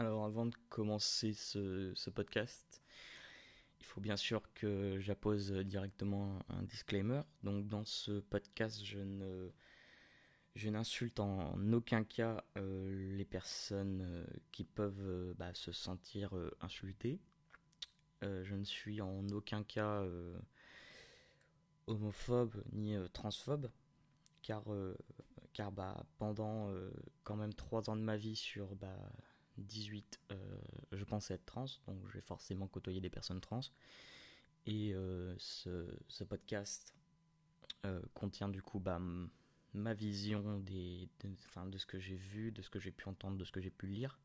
Alors avant de commencer ce, podcast, il faut bien sûr que j'appose directement un disclaimer. Donc dans ce podcast, je ne je n'insulte en aucun cas euh, les personnes euh, qui peuvent euh, bah, se sentir insultées. je ne suis en aucun cas homophobe ni transphobe, car, car bah, pendant quand même 3 ans de ma vie sur bah, 18, je pensais être trans, donc j'ai forcément côtoyé des personnes trans. Et ce, ce, podcast contient du coup bah, ma vision des, de, ce que j'ai vu, de ce que j'ai pu entendre, de ce que j'ai pu lire,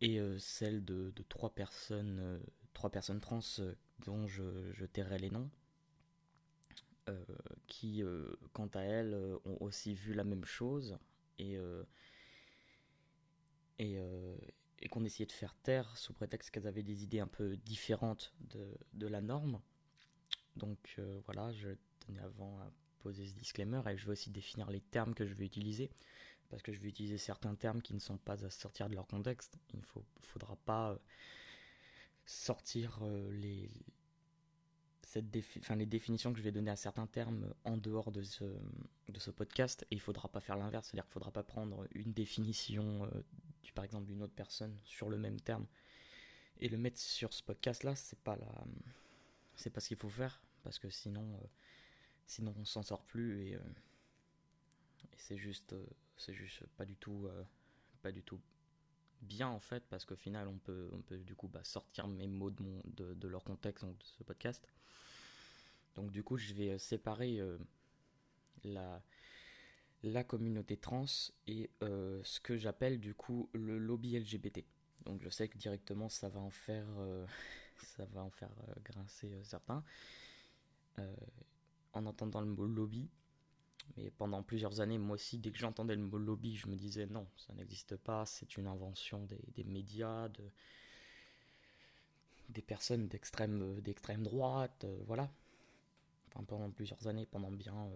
et euh, celle de, trois personnes, euh, trois personnes trans euh, dont je, je, tairai les noms, qui, quant à elles, ont aussi vu la même chose. Et et, et qu'on essayait de faire taire sous prétexte qu'elles avaient des idées un peu différentes de, la norme. Donc voilà, je tenais avant à poser ce disclaimer et je vais aussi définir les termes que je vais utiliser parce que je vais utiliser certains termes qui ne sont pas à sortir de leur contexte. Il ne faudra pas euh, sortir euh, les, cette enfin, les définitions que je vais donner à certains termes en dehors de ce, de ce podcast et il ne faudra pas faire l'inverse, c'est-à-dire qu'il ne faudra pas prendre une définition euh, par exemple d'une autre personne sur le même terme et le mettre sur ce podcast là, c'est pas la c'est pas ce qu'il faut faire parce que sinon Sinon, on s'en sort plus et, euh, c'est juste, euh, c'est juste pas du tout, euh, pas du tout bien en fait, parce qu'au final, on peut, on peut du coup bah, sortir mes mots de, mon, de, leur contexte de ce podcast. Donc du coup, je vais séparer la, la communauté trans et ce que j'appelle du coup le lobby LGBT. Donc je sais que directement ça va en faire, ça va en faire grincer certains en entendant le mot lobby. Mais pendant plusieurs années, moi aussi, dès que j'entendais le mot lobby, je me disais non, ça n'existe pas, c'est une invention des, médias, de, des personnes d'extrême, d'extrême droite, euh, voilà. Enfin, pendant plusieurs années, pendant bien,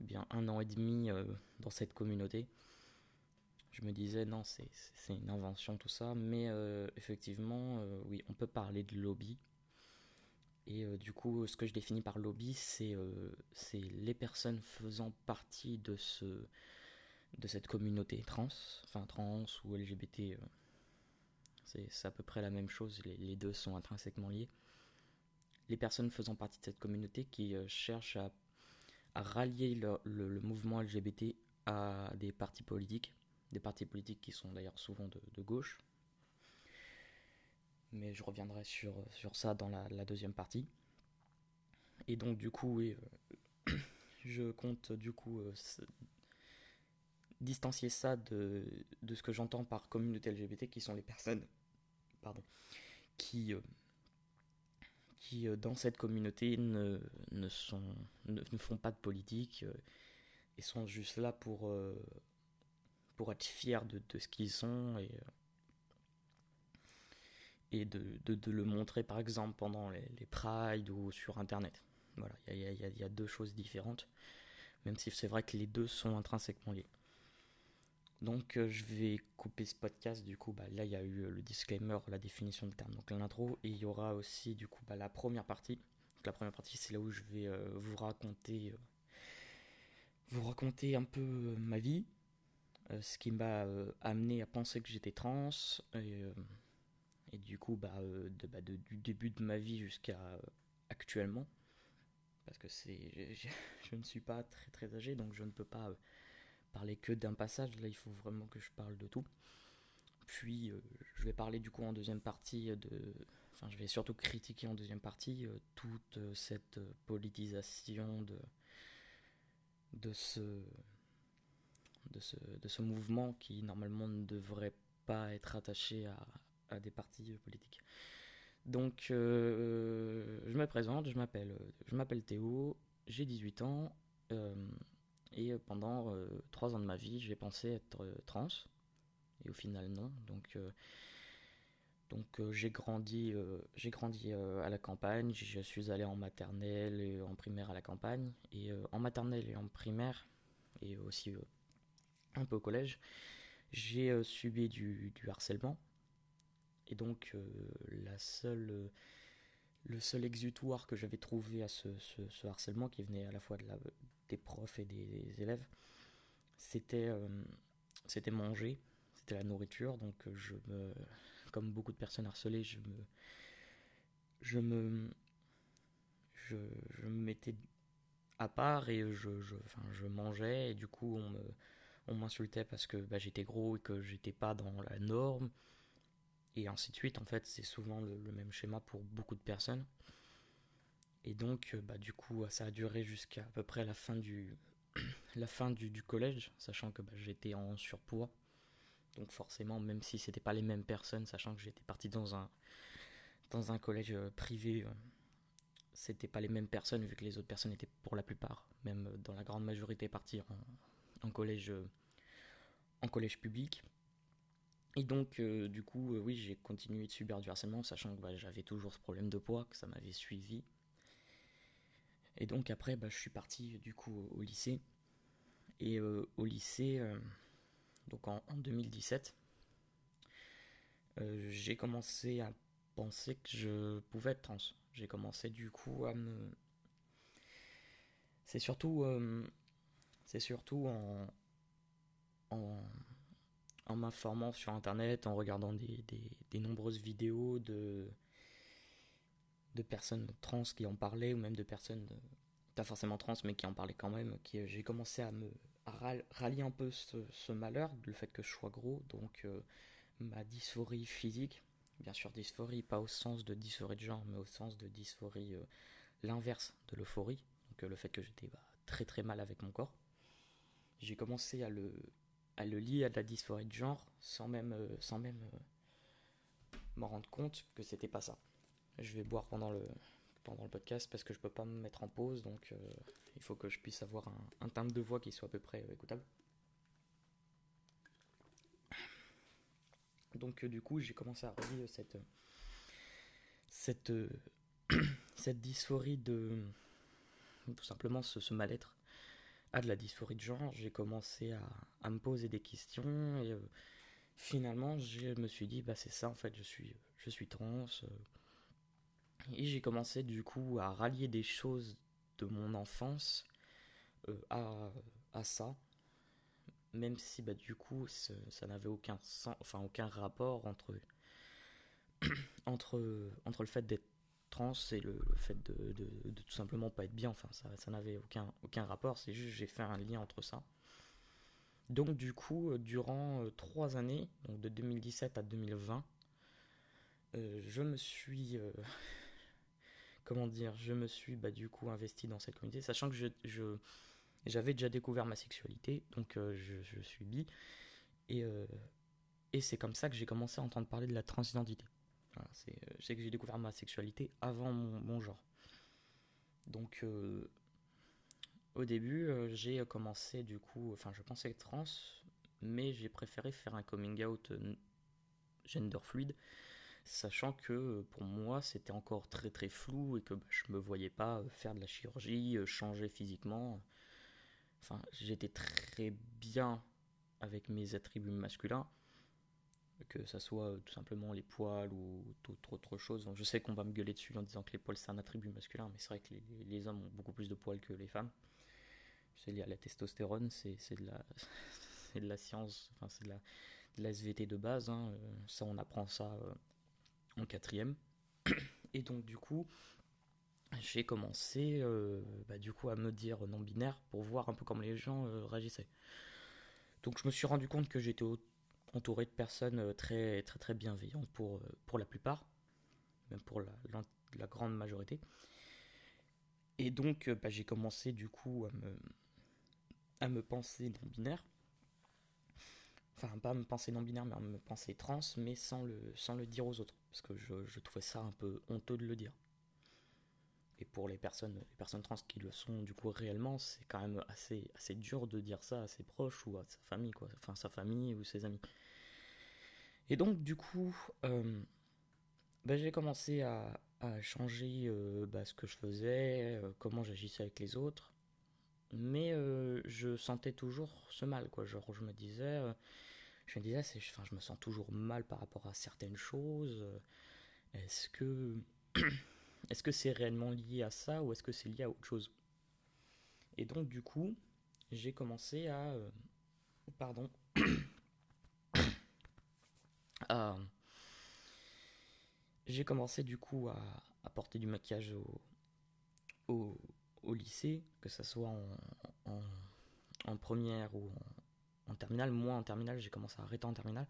euh, bien un an et demi euh, dans cette communauté, je me disais non, c'est, une invention tout ça, mais effectivement, oui, on peut parler de lobby et euh, du coup, ce que je définis par lobby, c'est euh, les personnes faisant partie de, ce, de cette communauté trans, enfin trans ou LGBT. Euh, c'est à peu près la même chose, les, deux sont intrinsèquement liés. Les personnes faisant partie de cette communauté qui cherchent à rallier le, le, mouvement LGBT à des partis politiques, des partis politiques qui sont d'ailleurs souvent de, gauche, mais je reviendrai sur, sur ça dans la, deuxième partie. Et donc du coup, oui, euh, je compte du coup euh, distancier ça de, de ce que j'entends par communauté LGBT, qui sont les personnes pardon, qui, euh, qui dans cette communauté ne, ne, sont, ne, font pas de politique et sont juste là pour, pour être fiers de, de ce qu'ils sont et et de, de, le montrer par exemple pendant les, les prides ou sur internet. Voilà, il y, y, y a, deux choses différentes, même si c'est vrai que les deux sont intrinsèquement liés. Donc euh, je vais couper ce podcast, du coup bah, là il y a eu euh, le disclaimer, la définition du terme, donc l'intro, et il y aura aussi du coup bah, la première partie. La première partie c'est là où je vais euh, vous raconter vous raconter un peu ma vie, ce qui m'a amené à penser que j'étais trans, et du coup, bah, de, du début de ma vie jusqu'à actuellement, parce que c'est, je, ne suis pas très très âgé, donc je ne peux pas parler que d'un passage. Là, il faut vraiment que je parle de tout. Puis, je vais parler du coup en deuxième partie de, enfin, je vais surtout critiquer en deuxième partie toute cette politisation de de ce de ce, de ce mouvement qui normalement ne devrait pas être attaché à, des partis politiques. Donc, euh, je me présente, je m'appelle, je m'appelle Théo, j'ai 18 ans, euh, et pendant euh, 3 ans de ma vie, j'ai pensé être trans, et au final non. Donc, donc j'ai grandi, j'ai grandi à la campagne, je suis allé en maternelle et en primaire à la campagne, et en maternelle et en primaire, et aussi un peu au collège, j'ai subi du, harcèlement. Et donc, la seule, le seul exutoire que j'avais trouvé à ce, harcèlement, qui venait à la fois de la, des profs et des, élèves, c'était c'était manger, c'était la nourriture. Donc, je me, comme beaucoup de personnes harcelées, je me, je me, je, me mettais à part et je, je, enfin, je mangeais et du coup on me, on m'insultait parce que bah, j'étais gros et que j'étais pas dans la norme et ainsi de suite. En fait, c'est souvent le, même schéma pour beaucoup de personnes. Et donc, bah, du coup, ça a duré jusqu'à à peu près la fin du, la fin du, collège, sachant que bah, j'étais en surpoids. Donc forcément, même si c'était pas les mêmes personnes, sachant que j'étais parti dans un, dans un collège euh, privé, euh, c'était pas les mêmes personnes vu que les autres personnes étaient pour la plupart, même dans la grande majorité partis en, collège, euh, en collège public. Et donc, du coup, oui, j'ai continué de subir du harcèlement, sachant que bah, j'avais toujours ce problème de poids, que ça m'avait suivi. Et donc après, bah, je suis parti du coup au, lycée. Et au lycée, donc en, 2017, j'ai commencé à penser que je pouvais être trans. J'ai commencé du coup à me. C'est surtout. Euh, c'est surtout en. En, en m'informant sur internet, en regardant des, des, nombreuses vidéos de, de personnes trans qui en parlaient, ou même de personnes pas forcément trans, mais qui en parlaient quand même, qui j'ai commencé à me rallier un peu ce, malheur, le fait que je sois gros, donc euh, ma dysphorie physique, bien sûr dysphorie, pas au sens de dysphorie de genre, mais au sens de dysphorie, euh, l'inverse de l'euphorie, donc euh, le fait que j'étais bah, très très mal avec mon corps. J'ai commencé à le, à lier à de la dysphorie de genre sans même, euh, sans même m'en rendre compte que c'était pas ça. Je vais boire pendant le, pendant le podcast parce que je peux pas me mettre en pause, donc il faut que je puisse avoir un, un timbre de voix qui soit à peu près écoutable. Donc euh, du coup, j'ai commencé à relier cette cette euh, cette dysphorie de tout simplement ce, mal-être à de la dysphorie de genre. J'ai commencé à, me poser des questions et euh, finalement, je me suis dit bah c'est ça en fait, je suis je suis trans. Et j'ai commencé du coup à rallier des choses de mon enfance à, à ça. Même si bah, du coup ça n'avait aucun sens, enfin aucun rapport entre entre entre le fait d'être trans et le, fait de, de, tout simplement pas être bien. Enfin ça, ça n'avait aucun aucun rapport. C'est juste j'ai fait un lien entre ça. Donc du coup euh, durant euh, trois années donc de 2017 à 2020 euh, je me suis comment dire je me suis bah, du coup investi dans cette communauté sachant que je, je j'avais déjà découvert ma sexualité, donc euh, je, suis bi. Et, euh, et c'est comme ça que j'ai commencé à entendre parler de la transidentité. Voilà, euh, que j'ai découvert ma sexualité avant mon, genre. Donc au début, j'ai commencé du coup, enfin je pensais être trans, mais j'ai préféré faire un coming out gender fluide, sachant que pour moi c'était encore très très flou et que bah, je me voyais pas faire de la chirurgie, changer physiquement. Enfin, j'étais très bien avec mes attributs masculins, que ça soit euh, tout simplement les poils ou toute autre chose. je sais qu'on va me gueuler dessus en disant que les poils c'est un attribut masculin, mais c'est vrai que les, hommes ont beaucoup plus de poils que les femmes. C'est lié à la testostérone, c'est de la, science, enfin c'est de la, de SVT de base. Hein. Euh, ça, on apprend ça euh, quatrième. Et donc du coup, j'ai commencé euh, bah, du coup à me dire non binaire pour voir un peu comment les gens euh, réagissaient. Donc je me suis rendu compte que j'étais entouré de personnes euh, très très très bienveillantes pour, la plupart, même pour la, la, grande majorité. Et donc bah, j'ai commencé du coup à me, à me penser non binaire. Enfin, pas me penser non binaire, mais me penser trans, mais sans le, dire aux autres. Parce que je, trouvais ça un peu honteux de le dire et pour les personnes, les personnes trans qui le sont du coup réellement, c'est quand même assez, assez dur de dire ça à ses proches ou à sa famille, quoi. Enfin, sa famille ou ses amis. Et donc, du coup, euh, bah, j'ai commencé à, à changer euh, bah, ce que je faisais, euh, comment j'agissais avec les autres. Mais je sentais toujours ce mal, quoi. Genre, je me disais, je me disais, enfin, je me sens toujours mal par rapport à certaines choses. Est-ce que est-ce que c'est réellement lié à ça ou est-ce que c'est lié à autre chose? Et donc du coup, j'ai commencé à euh, pardon j'ai commencé du coup à, à, porter du maquillage au, lycée, que ce soit en, première ou en, terminale. Moi en terminale, j'ai commencé à arrêter en terminale.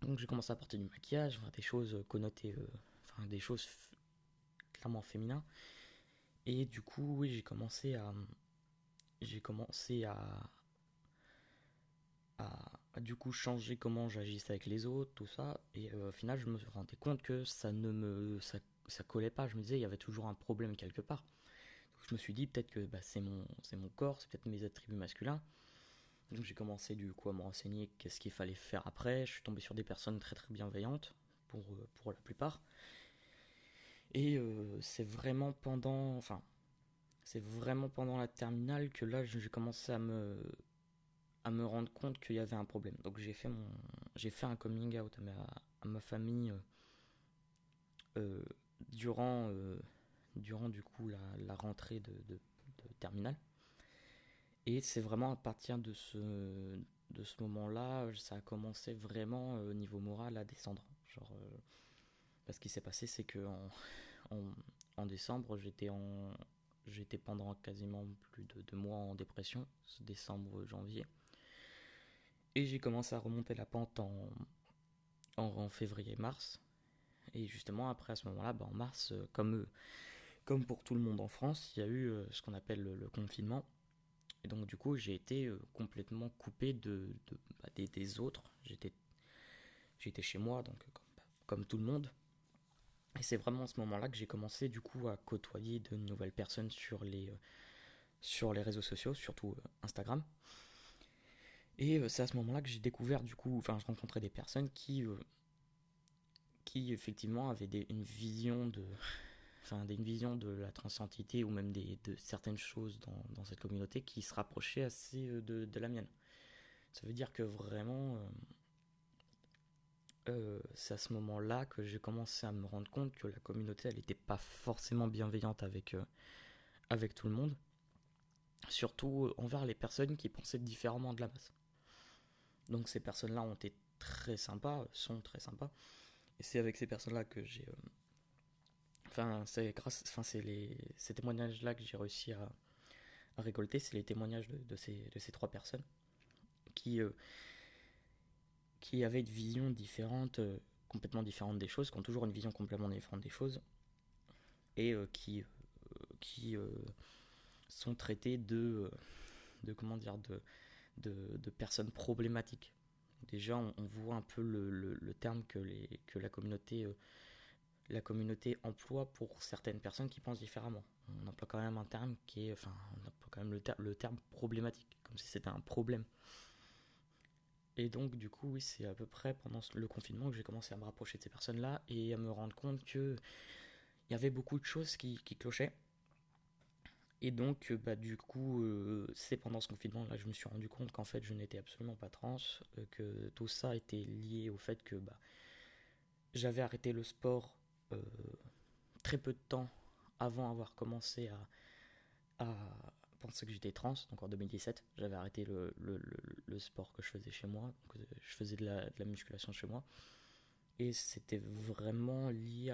Donc j'ai commencé à porter du maquillage, des choses connotées, euh, enfin des choses clairement féminines. Et du coup, oui, j'ai commencé à, j'ai commencé à, à, du coup changer comment j'agissais avec les autres, tout ça. Et euh, au final, je me rendais compte que ça ne me, ça, ça, collait pas. Je me disais, il y avait toujours un problème quelque part. Je me suis dit, peut-être que bah, c'est mon, mon corps, c'est peut-être mes attributs masculins. Donc j'ai commencé du coup à me renseigner qu'est-ce qu'il fallait faire après. Je suis tombé sur des personnes très très bienveillantes pour, euh, pour la plupart. Et euh, c'est vraiment pendant, enfin, c'est vraiment pendant la terminale que là j'ai commencé à me, à me rendre compte qu'il y avait un problème. Donc j'ai fait mon, j'ai fait un coming out à ma, à ma famille euh, durant, durant du coup la, rentrée de, de, terminale. Et c'est vraiment à partir de ce, de ce moment-là, ça a commencé vraiment au niveau moral à descendre. Genre, euh, parce qu'il s'est passé, c'est que en, décembre, j'étais en j'étais pendant quasiment plus de deux mois en dépression, décembre, janvier. Et j'ai commencé à remonter la pente en, en, février-mars. Et justement, après, à ce moment-là, bah, en mars, euh, comme, comme pour tout le monde en France, il y a eu euh, ce qu'on appelle le confinement. Et donc du coup, j'ai été euh, complètement coupé de, bah, des, autres. J'étais, chez moi, donc comme, comme tout le monde. Et c'est vraiment à ce moment-là que j'ai commencé du coup à côtoyer de nouvelles personnes sur les, euh, sur les réseaux sociaux, surtout euh, Instagram. Et c'est à ce moment-là que j'ai découvert du coup, enfin je rencontrais des personnes qui, qui effectivement avaient une vision de, enfin, une vision de la transidentité ou même de certaines choses dans, cette communauté qui se rapprochait assez euh, de, de, la mienne. Ça veut dire que vraiment, euh, euh, c'est à ce moment-là que j'ai commencé à me rendre compte que la communauté, elle n'était pas forcément bienveillante avec, avec tout le monde, surtout envers les personnes qui pensaient différemment de la masse. Donc ces personnes-là ont été très sympas, sont très sympas, et c'est avec ces personnes-là que j'ai Enfin, c'est grâce, enfin, c'est les, ces témoignages-là que j'ai réussi à, récolter, c'est les témoignages de, ces, de ces trois personnes qui, euh, qui avaient une vision différente, euh, complètement différente des choses, qui ont toujours une vision complètement différente des choses, et euh, qui, qui sont traités de, de comment dire, de, de, personnes problématiques. Déjà, on, on, voit un peu le, le, le terme que, les, que la communauté la communauté emploie pour certaines personnes qui pensent différemment. On emploie quand même un terme qui est, enfin, on emploie quand même le, le terme problématique, comme si c'était un problème. Et donc, du coup, oui, c'est à peu près pendant le confinement que j'ai commencé à me rapprocher de ces personnes-là et à me rendre compte que il y avait beaucoup de choses qui, clochaient. Et donc, bah, du coup, euh, c'est pendant ce confinement-là que je me suis rendu compte qu'en fait, je n'étais absolument pas trans, euh, que tout ça était lié au fait que bah, j'avais arrêté le sport euh, très peu de temps avant avoir commencé à, penser que j'étais trans, donc en 2017, j'avais arrêté le, sport que je faisais chez moi, donc euh, je faisais de la, musculation chez moi, et c'était vraiment lié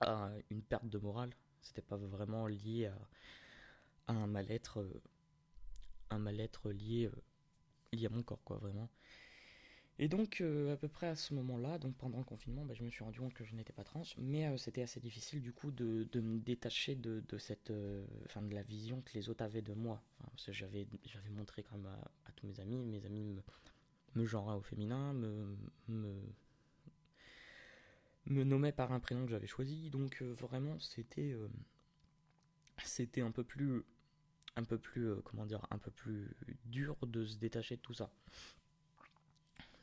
à, une perte de morale, c'était pas vraiment lié à, à un mal-être, euh, un mal-être lié, lié à mon corps, quoi, vraiment. Et donc, euh, à peu près à ce moment-là, donc pendant le confinement, bah, je me suis rendu compte que je n'étais pas trans, mais euh, c'était assez difficile du coup de, de me détacher de, de cette, euh, de la vision que les autres avaient de moi. Parce que j'avais, montré quand même à, tous mes amis, mes amis me, me genraient au féminin, me, me, nommaient par un prénom que j'avais choisi, donc vraiment c'était, c'était un peu plus, un peu plus, comment dire, un peu plus dur de se détacher de tout ça.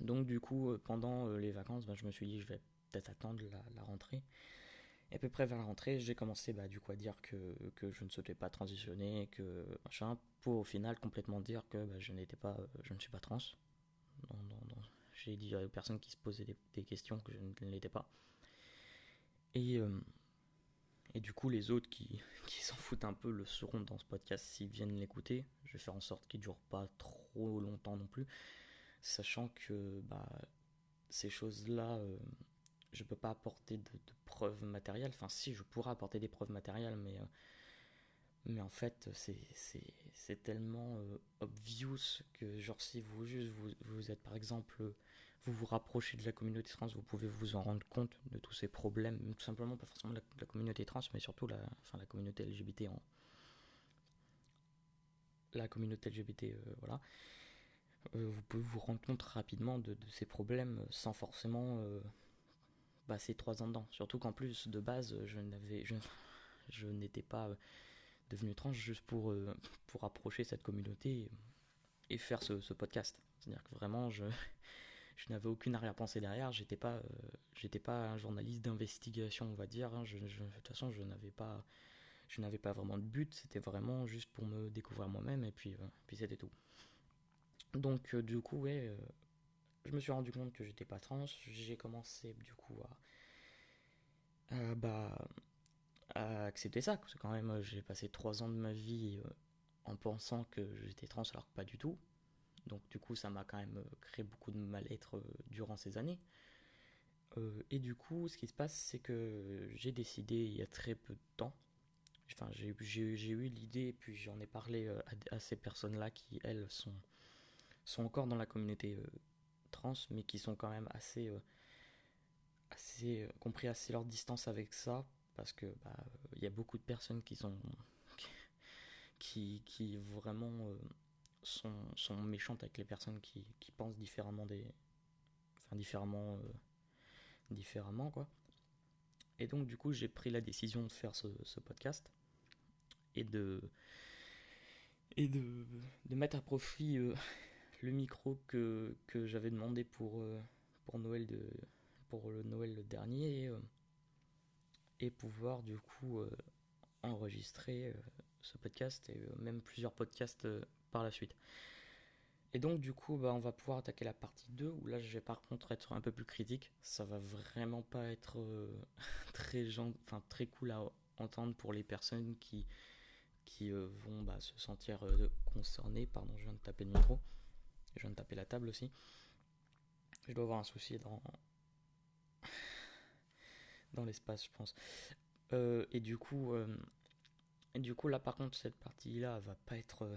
Donc du coup, euh, pendant euh, les vacances, bah, je me suis dit je vais peut-être attendre la, rentrée. Et à peu près vers la rentrée, j'ai commencé bah, du coup à dire que, que je ne souhaitais pas transitionner, que machin, pour au final complètement dire que bah, je n'étais pas, je ne suis pas trans. j'ai dit aux personnes qui se posaient des, questions que je ne l'étais pas. Et, euh, et du coup, les autres qui, qui s'en foutent un peu le seront dans ce podcast s'ils viennent l'écouter. Je vais faire en sorte qu'il ne dure pas trop longtemps non plus, sachant que bah, ces choses-là, euh, je ne peux pas apporter de, preuves matérielles. Enfin, si, je pourrais apporter des preuves matérielles, mais, euh, en fait, c'est tellement obvious que, genre, si vous juste vous, êtes par exemple vous vous rapprochez de la communauté trans, vous pouvez vous en rendre compte de tous ces problèmes, tout simplement pas forcément la, la communauté trans, mais surtout la, la communauté LGBT en la communauté LGBT, euh, voilà. Euh, vous pouvez vous rendre compte rapidement de, ces problèmes sans forcément euh, passer trois ans dedans. Surtout qu'en plus de base, je n'étais pas devenu trans juste pour pour approcher cette communauté et, faire ce, podcast. C'est-à-dire que vraiment, je n'avais aucune arrière-pensée derrière. J'étais pas, euh, pas un journaliste d'investigation, on va dire. Hein. De toute façon, je n'avais pas, je n'avais pas vraiment de but. C'était vraiment juste pour me découvrir moi-même et puis, euh, puis c'était tout. Donc euh, du coup, ouais, je me suis rendu compte que j'étais pas trans. J'ai commencé du coup à, bah, à accepter ça. Parce que quand même, j'ai passé trois ans de ma vie en pensant que j'étais trans alors que pas du tout. Donc du coup, ça m'a quand même euh, créé beaucoup de mal-être euh, durant ces années. Euh, et du coup, ce qui se passe, c'est que j'ai décidé il y a très peu de temps, enfin j'ai eu l'idée, puis j'en ai parlé à, ces personnes-là qui, elles, sont, sont encore dans la communauté trans, mais qui sont quand même assez, assez compris assez leur distance avec ça, parce que bah, il y a beaucoup de personnes qui sont qui, qui vraiment sont, sont méchantes avec les personnes qui, qui pensent différemment des. Enfin, différemment. Euh, différemment, quoi. Et donc, du coup, j'ai pris la décision de faire ce, ce podcast et de. et de, de mettre à profit euh, le micro que, que j'avais demandé pour, euh, pour Noël de pour le Noël dernier et, et pouvoir du coup enregistrer ce podcast et même plusieurs podcasts par la suite. Et donc du coup, bah, on va pouvoir attaquer la partie 2, où là je vais par contre être un peu plus critique. Ça va vraiment pas être euh, très, enfin, très cool à entendre pour les personnes qui, qui euh, vont bah, se sentir euh, concernées. Pardon, je viens de taper le micro. Je viens de taper la table aussi. Je dois avoir un souci dans, dans l'espace, je pense. et du coup, et du coup là par contre cette partie là va pas être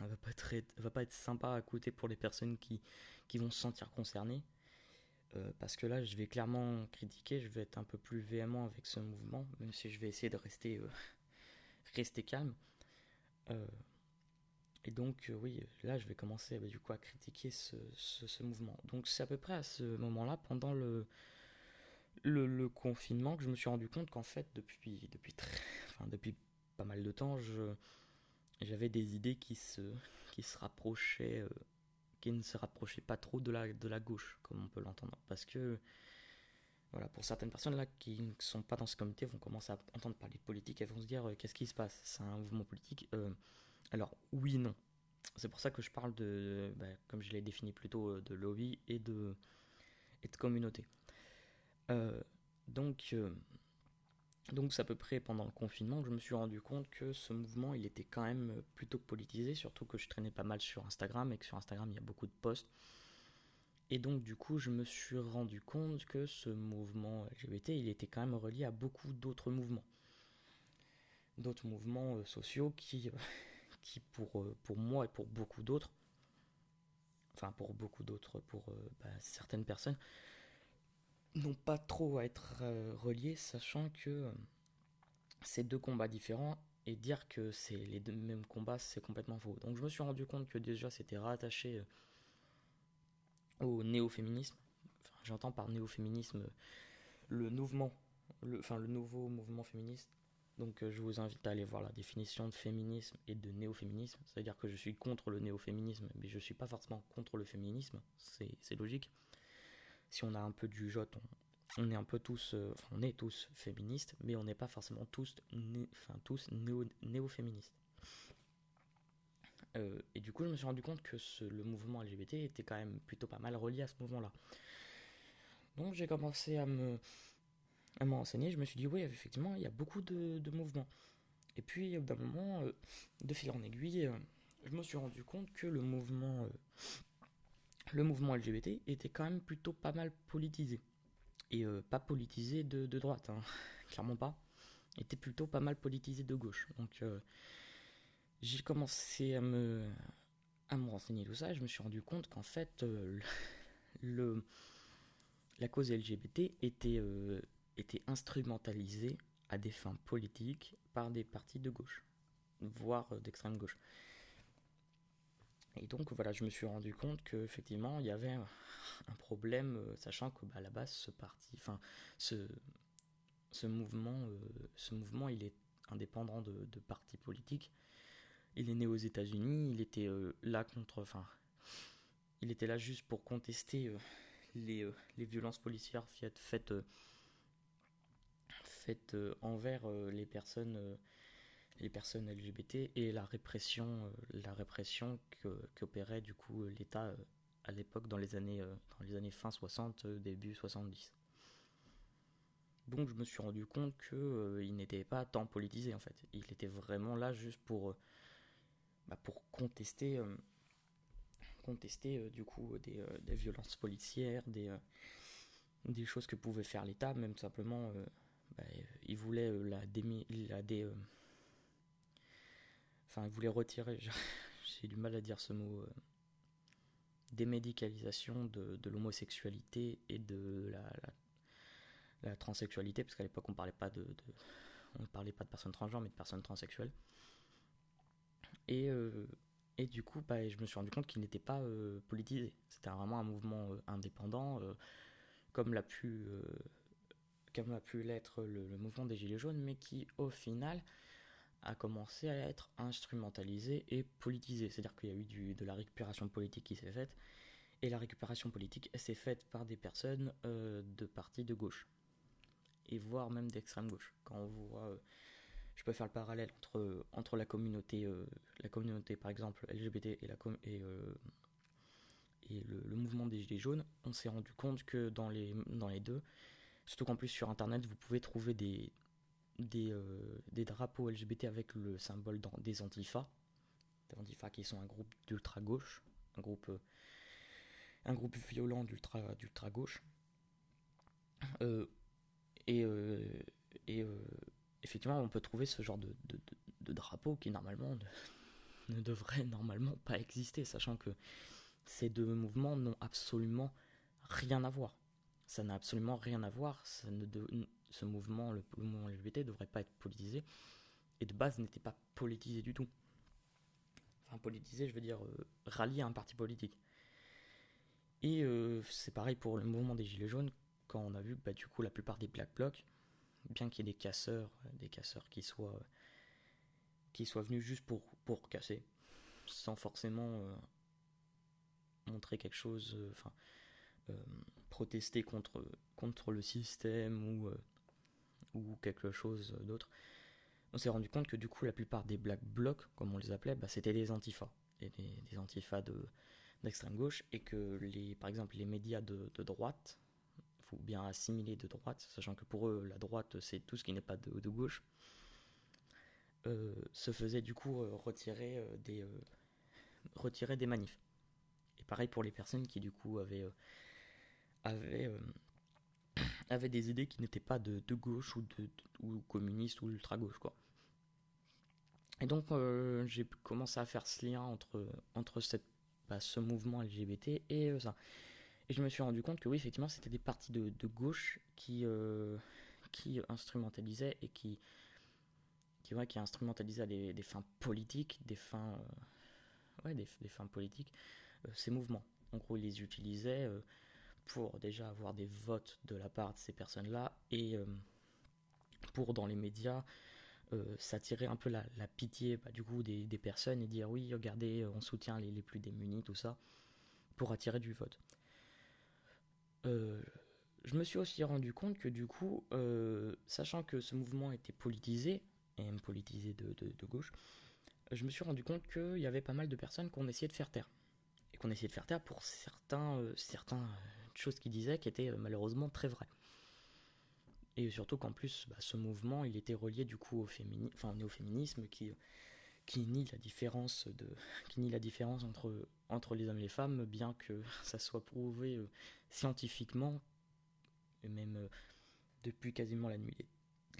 elle va pas être, va pas être sympa à écouter pour les personnes qui, qui vont se sentir concernées. Euh, parce que là, je vais clairement critiquer, je vais être un peu plus véhément avec ce mouvement, même si je vais essayer de rester, euh, rester calme. Euh, et donc, oui, là, je vais commencer bah, du coup à critiquer ce, mouvement. Donc, c'est à peu près à ce moment-là, pendant le, confinement, que je me suis rendu compte qu'en fait, depuis, depuis, très, enfin, depuis pas mal de temps, je, j'avais des idées qui se, qui se rapprochaient, euh, qui ne se rapprochaient pas trop de la, de la gauche, comme on peut l'entendre. Parce que, voilà, pour certaines personnes là qui ne sont pas dans ce comité vont commencer à entendre parler de politique, elles vont se dire euh, qu'est-ce qui se passe? C'est un mouvement politique euh, Alors, oui, non. C'est pour ça que je parle de, bah, comme je l'ai défini plus tôt, de lobby et de, et de communauté. donc, donc c'est à peu près pendant le confinement que je me suis rendu compte que ce mouvement il était quand même plutôt politisé, surtout que je traînais pas mal sur Instagram et que sur Instagram il y a beaucoup de posts. Et donc du coup je me suis rendu compte que ce mouvement LGBT il était quand même relié à beaucoup d'autres mouvements. D'autres mouvements euh, sociaux qui, qui pour, euh, pour moi et pour beaucoup d'autres, enfin pour beaucoup d'autres, pour euh, bah, certaines personnes, n'ont pas trop à être euh, reliés, sachant que c'est deux combats différents et dire que c'est les deux mêmes combats, c'est complètement faux. Donc je me suis rendu compte que déjà c'était rattaché au néo-féminisme. Enfin, J'entends par néo-féminisme le mouvement, enfin le nouveau mouvement féministe. Donc je vous invite à aller voir la définition de féminisme et de néo-féminisme. C'est-à-dire que je suis contre le néo-féminisme, mais je ne suis pas forcément contre le féminisme. C'est logique si on a un peu du jot, on, est un peu tous, euh, on est tous féministes, mais on n'est pas forcément tous, enfin tous néo, féministes et du coup, je me suis rendu compte que le mouvement LGBT était quand même plutôt pas mal relié à ce mouvement-là. Donc j'ai commencé à me, à m'enseigner, je me suis dit, oui, effectivement, il y a beaucoup de, mouvements. Et puis, d'un moment, de fil en aiguille, je me suis rendu compte que le mouvement, le mouvement LGBT était quand même plutôt pas mal politisé. Et pas politisé de, droite, hein. clairement pas. Était plutôt pas mal politisé de gauche. Donc, j'ai commencé à me, à me renseigner tout ça, je me suis rendu compte qu'en fait, le, la cause LGBT était, était instrumentalisée à des fins politiques par des partis de gauche, voire d'extrême gauche. Et donc voilà, je me suis rendu compte qu'effectivement, il y avait un problème, euh, sachant que bah, à la base, ce parti, enfin, ce, ce mouvement, euh, ce mouvement, il est indépendant de, partis politiques. Il est né aux États-Unis, il était euh, là contre, enfin, il était là juste pour contester les, les, violences policières faites, faites euh, envers euh, les personnes euh, les personnes LGBT et la répression la répression qu'opérait du coup l'État à l'époque dans les années dans les années fin 60 début 70 donc je me suis rendu compte que il n'était pas tant politisé en fait. Il était vraiment là juste pour bah, pour contester contester du coup des, des, violences policières des des choses que pouvait faire l'État même simplement bah, il voulait euh, la, démi dé, euh, enfin il voulait retirer j'ai du mal à dire ce mot euh, démédicalisation de, de l'homosexualité et de la, la, transsexualité parce qu'à l'époque on parlait pas de, on ne parlait pas de personnes transgenres mais de personnes transsexuelles. Et et du coup bah, je me suis rendu compte qu'il n'était pas politisé. C'était vraiment un mouvement indépendant comme l'a pu comme a pu l'être le, mouvement des Gilets jaunes, mais qui au final a commencé à être instrumentalisé et politisé. C'est-à-dire qu'il y a eu du, de la récupération politique qui s'est faite, et la récupération politique s'est faite par des personnes euh, de partis de gauche, et voire même d'extrême gauche. Quand on voit, euh, je peux faire le parallèle entre, entre la communauté, euh, la communauté par exemple LGBT et, la et, et le, le, mouvement des Gilets jaunes, on s'est rendu compte que dans les, dans les deux, Surtout qu'en plus sur internet vous pouvez trouver des, des, euh, drapeaux LGBT avec le symbole des antifas. Des antifas qui sont un groupe d'ultra gauche, un groupe, euh, un groupe violent d'ultra, d'ultra gauche. Euh, et, effectivement on peut trouver ce genre de, de, de, drapeau qui normalement ne devrait normalement pas exister, sachant que ces deux mouvements n'ont absolument rien à voir ça n'a absolument rien à voir. ce mouvement, le, mouvement LGBT, ne devrait pas être politisé. Et de base, n'était pas politisé du tout. Enfin, politisé, je veux dire, euh, rallié à un parti politique. Et euh, c'est pareil pour le mouvement des Gilets jaunes, quand on a vu bah, du coup la plupart des Black Blocs, bien qu'il y ait des casseurs, des casseurs qui soient, qui soient venus juste pour, pour casser, sans forcément euh, montrer quelque chose, enfin, protester contre, contre le système ou, euh, ou quelque chose d'autre, on s'est rendu compte que du coup la plupart des black blocs, comme on les appelait, bah, c'était des antifas, et des, antifas de, d'extrême gauche, et que les, par exemple les médias de, droite, il faut bien assimiler de droite, sachant que pour eux la droite c'est tout ce qui n'est pas de, gauche, euh, se faisait du coup euh, retirer, des, retirer des manifs. Et pareil pour les personnes qui du coup avaient avait, euh, avait des idées qui n'étaient pas de, de, gauche ou, de, ou communiste ou ultra-gauche. quoi. Et donc euh, j'ai commencé à faire ce lien entre, entre cette, bah, ce mouvement LGBT et euh, ça. Et je me suis rendu compte que oui, effectivement, c'était des partis de, de gauche qui, qui instrumentalisaient et qui, qui, ouais, qui instrumentalisaient des, des fins politiques, des fins, ouais, des, des, fins politiques, ces mouvements. En gros, ils les utilisaient pour déjà avoir des votes de la part de ces personnes-là et euh, pour dans les médias euh, s'attirer un peu la, pitié bah, du coup des, personnes et dire oui regardez on soutient les, les, plus démunis tout ça pour attirer du vote. Euh, je me suis aussi rendu compte que du coup, sachant que ce mouvement était politisé, et même politisé de, de, gauche, je me suis rendu compte qu'il y avait pas mal de personnes qu'on essayait de faire taire. Et qu'on essayait de faire taire pour certains, certains choses qu'ils disaient qui étaient malheureusement très vraies. Et surtout qu'en plus, bah, ce mouvement, il était relié du coup au, enfin, au néo-féminisme qui, qui nie la différence de qui nie la différence entre entre les hommes et les femmes bien que ça soit prouvé euh, scientifiquement et même euh, depuis quasiment la nuit des,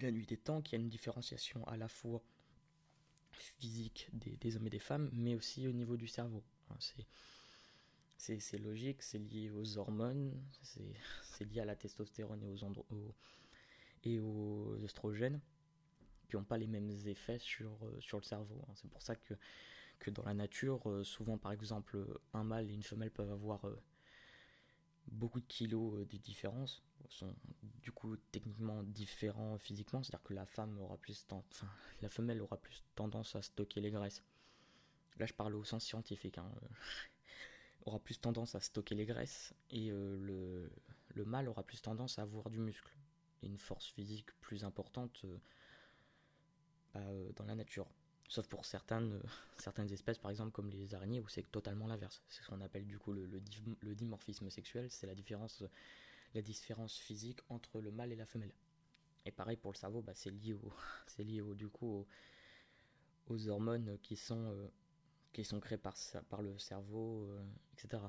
la nuit des temps qu'il y a une différenciation à la fois physique des, des, hommes et des femmes mais aussi au niveau du cerveau c'est c'est logique c'est lié aux hormones c'est lié à la testostérone et aux, aux et aux oestrogènes qui n'ont pas les mêmes effets sur, euh, sur le cerveau. Hein. C'est pour ça que, que dans la nature, euh, souvent par exemple, un mâle et une femelle peuvent avoir euh, beaucoup de kilos de différence, sont du coup techniquement différents physiquement, c'est-à-dire que la femme aura plus enfin, la femelle aura plus tendance à stocker les graisses. Là je parle au sens scientifique, hein. aura plus tendance à stocker les graisses et le, le mâle aura plus tendance à avoir du muscle et une force physique plus importante euh, dans la nature. Sauf pour certaines, euh, espèces, par exemple comme les araignées, où c'est totalement l'inverse. C'est ce qu'on appelle du coup le, dimorphisme sexuel, c'est la différence, physique entre le mâle et la femelle. Et pareil pour le cerveau, bah, c'est lié, au, lié aux, hormones qui sont, euh, qui sont créées par, par le cerveau, etc.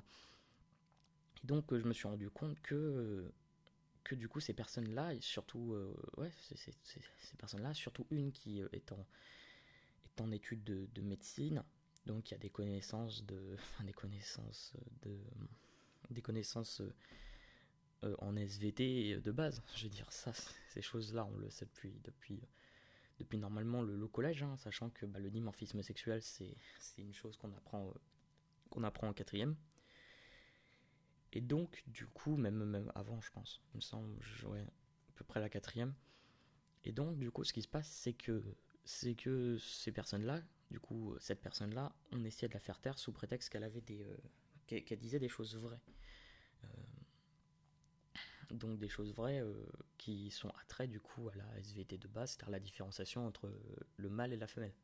Et donc je me suis rendu compte que que du coup ces personnes-là, surtout, euh, ouais, ces personnes-là, surtout une qui euh, est en, est en étude de, médecine, donc il y a des connaissances de, enfin, des connaissances de, des connaissances euh, en SVT de base. Je veux dire ça, ces choses-là, on le sait depuis, depuis, depuis normalement le, collège, hein, sachant que bah, le dimorphisme sexuel, c'est une chose qu'on apprend, qu'on apprend en quatrième. Et donc, du coup, même, avant, je pense, il me semble, ouais, à peu près la quatrième. Et donc, du coup, ce qui se passe, c'est que, que ces personnes-là, du coup, cette personne-là, on essayait de la faire taire sous prétexte qu'elle avait des, euh, qu'elle disait des choses vraies. Euh, donc des choses vraies euh, qui sont attraits du coup à la SVT de base, c'est-à-dire la différenciation entre le mâle et la femelle.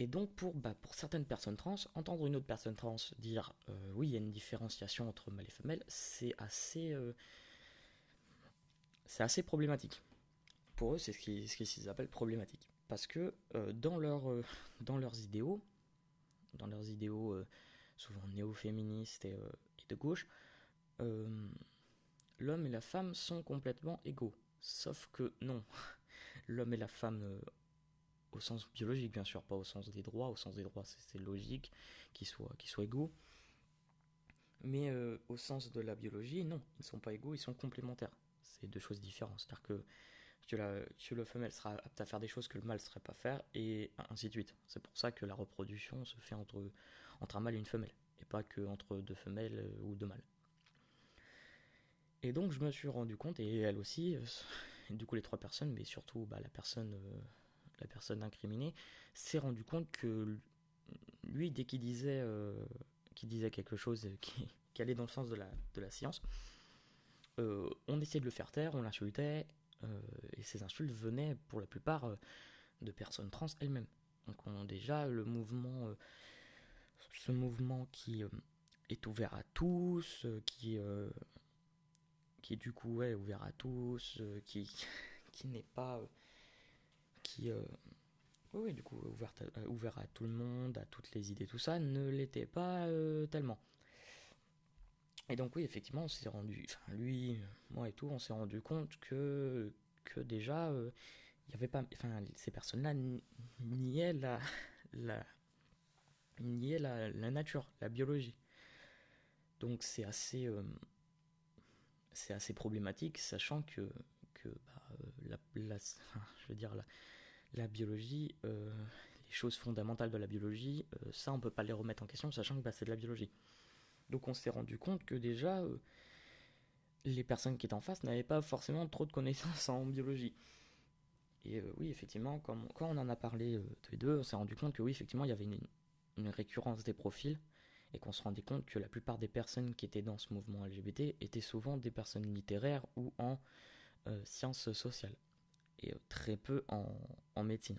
Et donc pour, bah, pour certaines personnes trans, entendre une autre personne trans dire euh, oui, il y a une différenciation entre mâle et femelle, c'est assez, euh, c'est assez problématique. Pour eux, c'est ce qu'ils ce appellent problématique. Parce que euh, dans, leur, dans leurs idéaux, dans leurs idéaux souvent néo-féministes et, et, de gauche, l'homme et la femme sont complètement égaux. Sauf que non, l'homme et la femme au sens biologique bien sûr, pas au sens des droits, au sens des droits c'est logique qu'ils soient, égaux, mais euh, au sens de la biologie, non, ils ne sont pas égaux, ils sont complémentaires, c'est deux choses différentes, c'est-à-dire que, la, le femelle sera apte à faire des choses que le mâle ne serait pas faire, et ainsi de suite. C'est pour ça que la reproduction se fait entre, entre un mâle et une femelle, et pas que entre deux femelles euh, ou deux mâles. Et donc je me suis rendu compte, et elle aussi, euh, du coup les trois personnes, mais surtout bah, la personne la personne incriminée, s'est rendu compte que lui, dès qu'il disait, euh, disait quelque chose qui, allait dans le sens de la, de la science, euh, on essayait de le faire taire, on l'insultait, euh, et ces insultes venaient pour la plupart de personnes trans elles-mêmes. Donc on, déjà le mouvement, ce mouvement qui est ouvert à tous, qui, qui du coup ouvert à tous, qui, qui n'est pas qui, euh, oui, du coup, ouvert à, euh, ouvert à tout le monde, à toutes les idées, tout ça, ne l'était pas euh, tellement. Et donc oui, effectivement, on s'est rendu, enfin lui, moi et tout, on s'est rendu compte que, que déjà, il y avait pas, enfin, ces personnes-là niaient la, la, niaient la, la, nature, la biologie. Donc c'est assez, c'est assez problématique, sachant que, que bah, la, la, je veux dire, la, la biologie, euh, les choses fondamentales de la biologie, euh, ça on peut pas les remettre en question, sachant que bah, c'est de la biologie. Donc on s'est rendu compte que déjà euh, les personnes qui étaient en face n'avaient pas forcément trop de connaissances en biologie. Et oui, effectivement, quand, quand, on en a parlé tous les deux, on s'est rendu compte que oui, effectivement, il y avait une, une récurrence des profils et qu'on se rendait compte que la plupart des personnes qui étaient dans ce mouvement LGBT étaient souvent des personnes littéraires ou en sciences sociales et très peu en, médecine.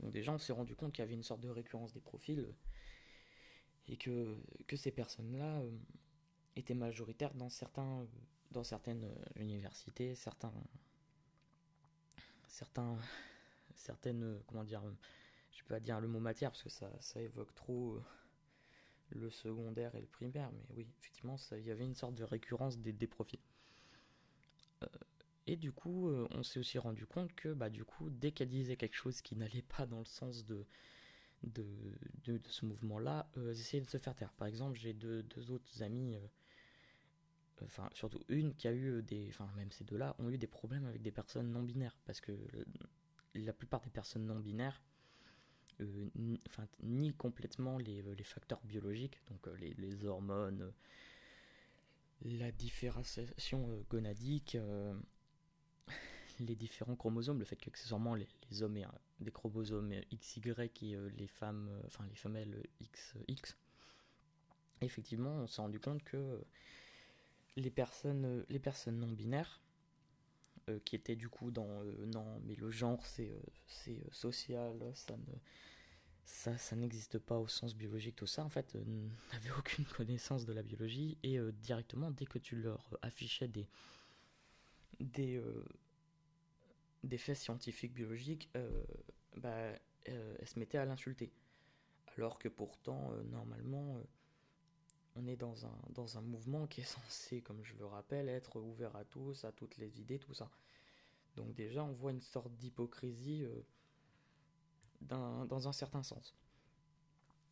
Donc déjà, on s'est rendu compte qu'il y avait une sorte de récurrence des profils et que, que ces personnes-là euh, étaient majoritaires dans, certains, dans certaines universités, certains, certains, certaines, comment dire, je peux pas dire le mot matière parce que ça évoque trop le secondaire et le primaire, mais oui, effectivement, il y avait une sorte de récurrence des, des profils. Euh, et du coup, euh, on s'est aussi rendu compte que, bah, du coup, dès qu'elle disait quelque chose qui n'allait pas dans le sens de, de, de, ce mouvement-là, euh, essayaient de se faire taire. Par exemple, j'ai deux, deux, autres amis, enfin, surtout une qui a eu des, enfin, même ces deux-là, ont eu des problèmes avec des personnes non binaires, parce que la plupart des personnes non binaires, euh, ni complètement les, les, facteurs biologiques, donc les, les hormones, la différenciation gonadique, les différents chromosomes, le fait qu'accessoirement les, les hommes aient des chromosomes XY et euh, les femmes, euh, enfin les femelles XX. Effectivement, on s'est rendu compte que les personnes, les personnes non binaires, euh, qui étaient du coup dans non, mais le genre c'est c'est social, ça ne ça, ça n'existe pas au sens biologique, tout ça, en fait, n'avaient aucune connaissance de la biologie et directement, dès que tu leur affichais des, des, des faits scientifiques biologiques, euh, bah, euh, elle se mettait à l'insulter. Alors que pourtant, euh, normalement, on est dans un, dans un mouvement qui est censé, comme je le rappelle, être ouvert à tous, à toutes les idées, tout ça. Donc déjà, on voit une sorte d'hypocrisie dans un certain sens.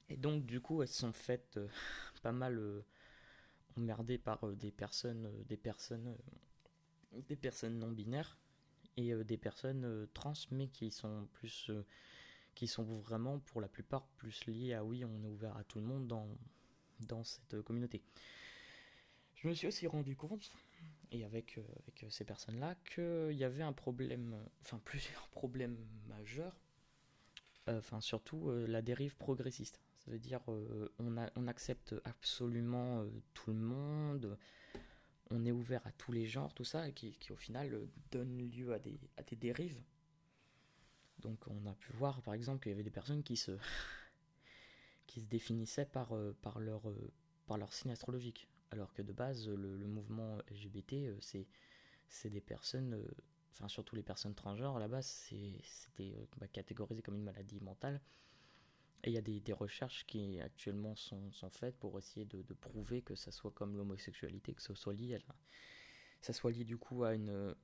Et donc, du coup, elles sont faites pas mal emmerdées par des personnes, des personnes, des personnes non binaires et euh, des personnes euh, trans, mais qui sont plus, euh, qui sont vraiment pour la plupart plus liées à oui, on est ouvert à tout le monde dans cette communauté. Je me suis aussi rendu compte, et avec, avec ces personnes-là, qu'il y avait un problème, enfin plusieurs problèmes majeurs, enfin surtout la dérive progressiste. Ça veut dire on, accepte absolument tout le monde, on est ouvert à tous les genres, tout ça, et qui, au final euh, donne lieu à des dérives. Donc on a pu voir par exemple qu'il y avait des personnes qui se, qui se définissaient par, euh, par, leur, euh, par leur signe astrologique. Alors que de base, le, mouvement LGBT, c'est, c'est des personnes, enfin surtout les personnes transgenres, à la base, c'était bah, catégorisé comme une maladie mentale. Et il y a des, recherches qui actuellement sont, sont faites pour essayer de, prouver que ça soit comme l'homosexualité, que ça soit lié ça soit lié du coup à une,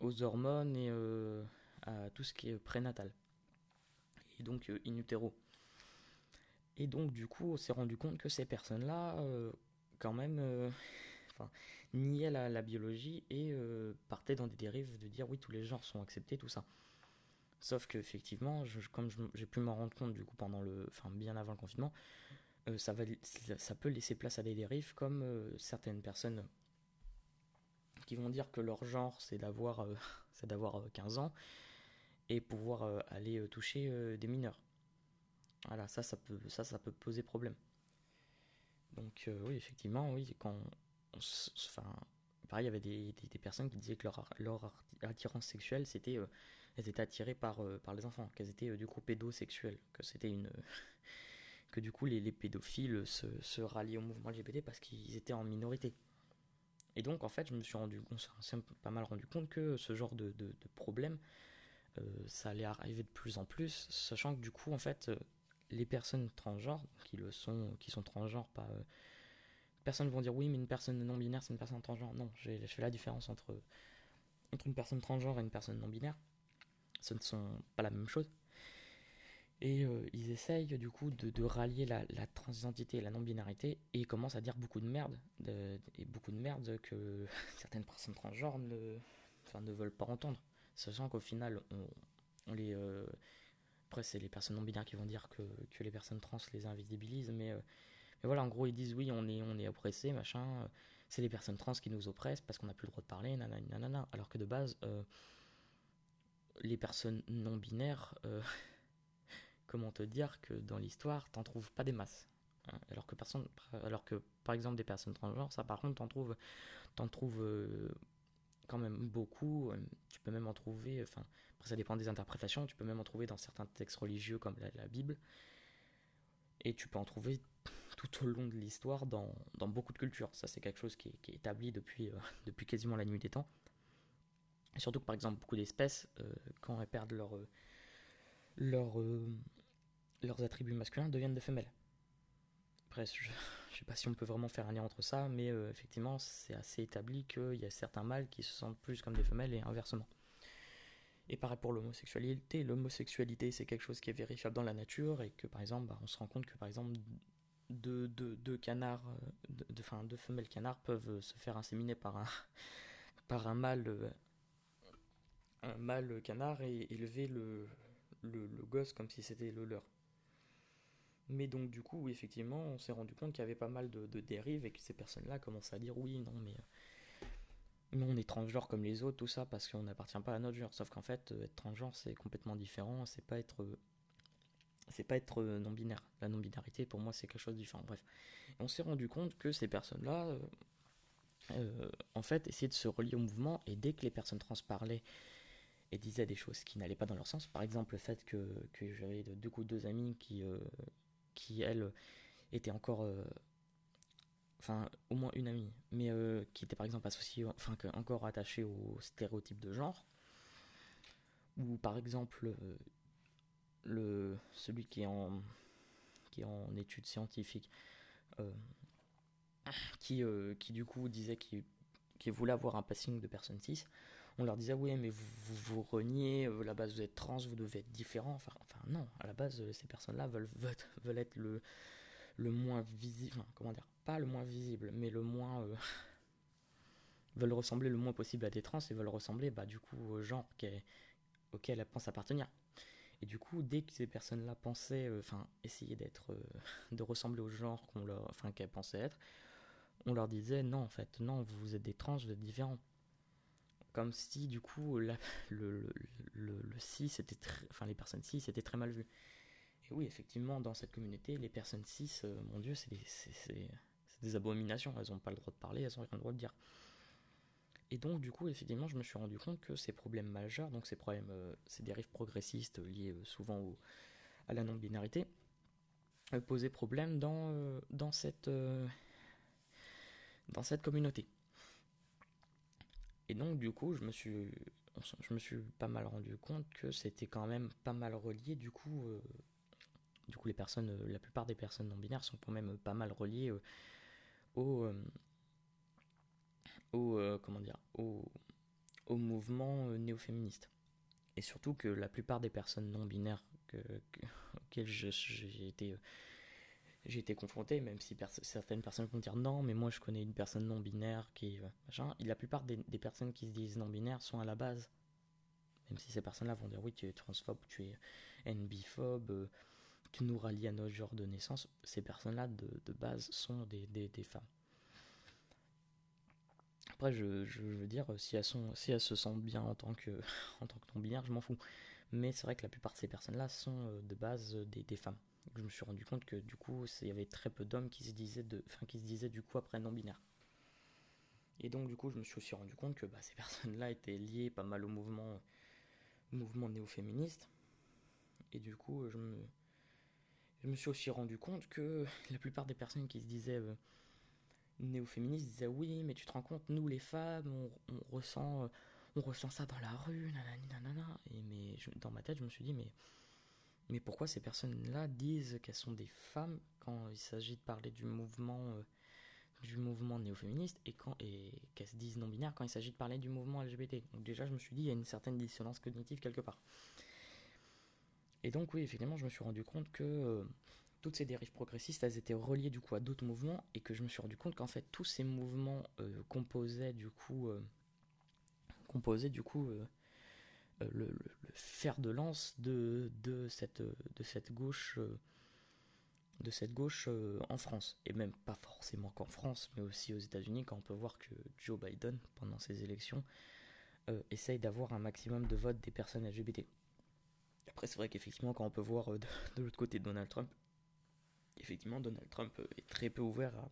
aux hormones et euh, à tout ce qui est prénatal. Et donc euh, in utero. Et donc du coup on s'est rendu compte que ces personnes-là, euh, quand même, euh, niaient la, biologie et euh, partaient dans des dérives de dire oui tous les genres sont acceptés, tout ça. Sauf que effectivement, je, comme j'ai pu m'en rendre compte du coup pendant le, enfin bien avant le confinement, ça, va, ça peut laisser place à des dérives comme certaines personnes qui vont dire que leur genre c'est d'avoir, d'avoir 15 ans et pouvoir aller toucher des mineurs. Voilà, ça, ça peut, ça, ça peut poser problème. Donc oui, effectivement, oui, quand, enfin, pareil, il y avait des, des, personnes qui disaient que leur, leur attirance sexuelle c'était elles étaient attirées par, euh, par les enfants, qu'elles étaient euh, du coup pédosexuelles, que c'était une. que du coup les, les pédophiles se, se, ralliaient au mouvement LGBT parce qu'ils étaient en minorité. Et donc en fait, je me suis rendu compte, pas mal rendu compte que ce genre de, de, de problème, euh, ça allait arriver de plus en plus, sachant que du coup en fait, les personnes transgenres, qui le sont, qui sont transgenres, pas. Euh, personnes vont dire oui, mais une personne non binaire, c'est une personne transgenre. Non, je fais la différence entre, entre une personne transgenre et une personne non binaire ce ne sont pas la même chose. Et euh, ils essayent du coup de, de rallier la, la, transidentité et la non-binarité et ils commencent à dire beaucoup de merde, de, et beaucoup de merde que certaines personnes transgenres ne, enfin, ne veulent pas entendre. Sachant qu'au final, on, les. Euh, c'est les personnes non-binaires qui vont dire que, que, les personnes trans les invisibilisent, mais, euh, mais voilà, en gros, ils disent oui, on est, on est oppressé, machin. C'est les personnes trans qui nous oppressent parce qu'on n'a plus le droit de parler, nanana, nanana. Alors que de base. Euh, les personnes non binaires, euh, comment te dire que dans l'histoire, t'en trouves pas des masses. Hein, alors que, personne, alors que, par exemple, des personnes transgenres, ça par contre, t'en trouves, t'en trouves euh, quand même beaucoup. Tu peux même en trouver, enfin, après ça dépend des interprétations, tu peux même en trouver dans certains textes religieux comme la, Bible. Et tu peux en trouver tout au long de l'histoire dans, beaucoup de cultures. Ça, c'est quelque chose qui est, établi depuis, depuis quasiment la nuit des temps. Surtout que, par exemple, beaucoup d'espèces, quand elles perdent leur, leurs attributs masculins, deviennent des femelles. Après, je, je sais pas si on peut vraiment faire un lien entre ça, mais euh, effectivement, c'est assez établi qu'il y a certains mâles qui se sentent plus comme des femelles et inversement. Et pareil pour l'homosexualité, l'homosexualité c'est quelque chose qui est vérifiable dans la nature et que par exemple, bah, on se rend compte que par exemple, deux, deux, canards, euh, enfin, deux femelles canards peuvent se faire inséminer par un, par un mâle, euh, un mâle canard et élever le, le, le gosse comme si c'était le leur. Mais donc du coup, effectivement, on s'est rendu compte qu'il y avait pas mal de, dérives et que ces personnes-là commençaient à dire oui, non, mais, mais on est transgenre comme les autres, tout ça, parce qu'on n'appartient pas à notre genre. Sauf qu'en fait, euh, être transgenre, c'est complètement différent, c'est pas être... C'est pas être euh, non-binaire. La non-binarité, pour moi, c'est quelque chose de différent. Bref. on s'est rendu compte que ces personnes-là, euh, en fait, essayaient de se relier au mouvement, et dès que les personnes trans parlaient et disaient des choses qui n'allaient pas dans leur sens, par exemple le fait que, que j'avais deux, coups deux amis qui qui elle était encore euh, enfin au moins une amie mais euh, qui était par exemple associée enfin encore attachée au stéréotype de genre. Ou par exemple euh, le celui qui est en qui est en études scientifiques qui qui du coup disait qu'il voulait avoir un passing de personnes 6 on leur disait oui mais vous vous, reniez euh, la base vous êtes trans vous devez être différent. Enfin, enfin non à la base euh, ces personnes là veulent, veulent, être le le moins visible comment dire pas le moins visible mais le moins euh, veulent ressembler le moins possible à des trans et veulent ressembler bah du coup au genre auquel elles pensent appartenir et du coup dès que ces personnes là pensaient enfin essayer d'être de ressembler au genre qu'on leur enfin qu'elles pensaient être on leur disait non en fait non vous êtes des trans vous êtes différents comme si du coup le, le, le, le cis était très, enfin les personnes cis étaient très mal vues. Et oui, effectivement, dans cette communauté, les personnes cis, euh, mon Dieu, c'est des, des, abominations. Elles n'ont pas le droit de parler, elles n'ont rien le droit de dire. Et donc, du coup, effectivement, je me suis rendu compte que ces problèmes majeurs, donc ces problèmes, euh, ces dérives progressistes liées euh, souvent au, à la non-binarité, posaient problème dans, dans, cette, dans cette communauté. Et donc, du coup, je me suis, je me suis pas mal rendu compte que c'était quand même pas mal relié. Du coup, du coup, les personnes, euh, la plupart des personnes non binaires sont quand même pas mal reliées euh, au, comment dire, au, mouvement néo-féministe. Et surtout que la plupart des personnes non binaires que, auxquelles j'ai été j'ai été confronté, même si certaines personnes vont dire non, mais moi je connais une personne non binaire qui euh, machin. la plupart des, personnes qui se disent non binaires sont à la base, même si ces personnes-là vont dire oui, tu es transphobe, tu es NB-phobe, euh, nous rallies à notre genre de naissance, ces personnes-là de, base sont des, femmes. Après, je, veux dire, si elles, se sentent bien en tant que, non-binaire, je m'en fous. Mais c'est vrai que la plupart de ces personnes-là sont euh, de base des, des femmes je me suis rendu compte que du coup, il y avait très peu d'hommes qui se disaient qui se disaient du coup après non binaire. Et donc du coup, je me suis aussi rendu compte que bah, ces personnes-là étaient liées pas mal au mouvement, mouvement néo-féministe. Et du coup, je me, je me suis aussi rendu compte que la plupart des personnes qui se disaient euh, néo-féministes disaient oui, mais tu te rends compte, nous les femmes, on, ressent, euh, on ressent ça dans la rue, nanana, nanana. Et mais dans ma tête, je me suis dit mais mais pourquoi ces personnes-là disent qu'elles sont des femmes quand il s'agit de parler du mouvement, euh, du mouvement néo-féministe et, quand, et qu'elles se disent non-binaires quand il s'agit de parler du mouvement LGBT Donc déjà, je me suis dit, il y a une certaine dissonance cognitive quelque part. Et donc oui, effectivement, je me suis rendu compte que euh, toutes ces dérives progressistes, elles étaient reliées du coup à d'autres mouvements et que je me suis rendu compte qu'en fait, tous ces mouvements euh, composaient du coup... composaient du coup euh, le, fer de lance de, cette, de cette gauche, euh, de cette gauche euh, en France. Et même pas forcément qu'en France, mais aussi aux États-Unis, quand on peut voir que Joe Biden, pendant ses élections, essaye d'avoir un maximum de votes des personnes LGBT. Après, c'est vrai qu'effectivement, quand on peut voir de, de l'autre côté Donald Trump, effectivement, Donald Trump est très peu ouvert à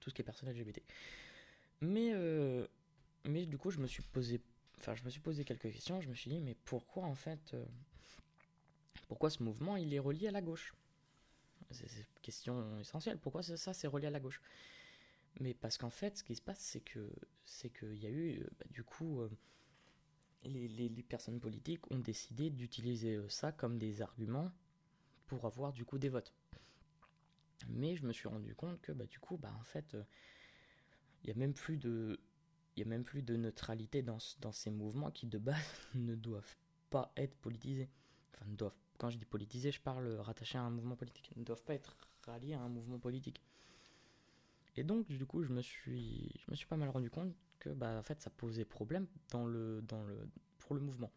tout ce qui est personnes LGBT. Mais mais du coup, je me suis posé, enfin, je me suis posé quelques questions. Je me suis dit, mais pourquoi en fait, euh, pourquoi ce mouvement il est relié à la gauche? C'est une question essentielle. Pourquoi ça, c'est relié à la gauche? Mais parce qu'en fait, ce qui se passe, c'est que, c'est qu'il y a eu, euh, bah, du coup, euh, les, personnes politiques ont décidé d'utiliser ça comme des arguments pour avoir du coup des votes. Mais je me suis rendu compte que bah, du coup, bah, en fait, il n'y a même plus de il a même plus de neutralité dans, dans ces mouvements qui de base ne doivent pas être politisés. Enfin, ne doivent, quand je dis politisés, je parle rattachés à un mouvement politique. Ne doivent pas être ralliés à un mouvement politique. Et donc, du coup, je me suis, je me suis pas mal rendu compte que, bah, en fait, ça posait problème dans le, dans le, pour le mouvement.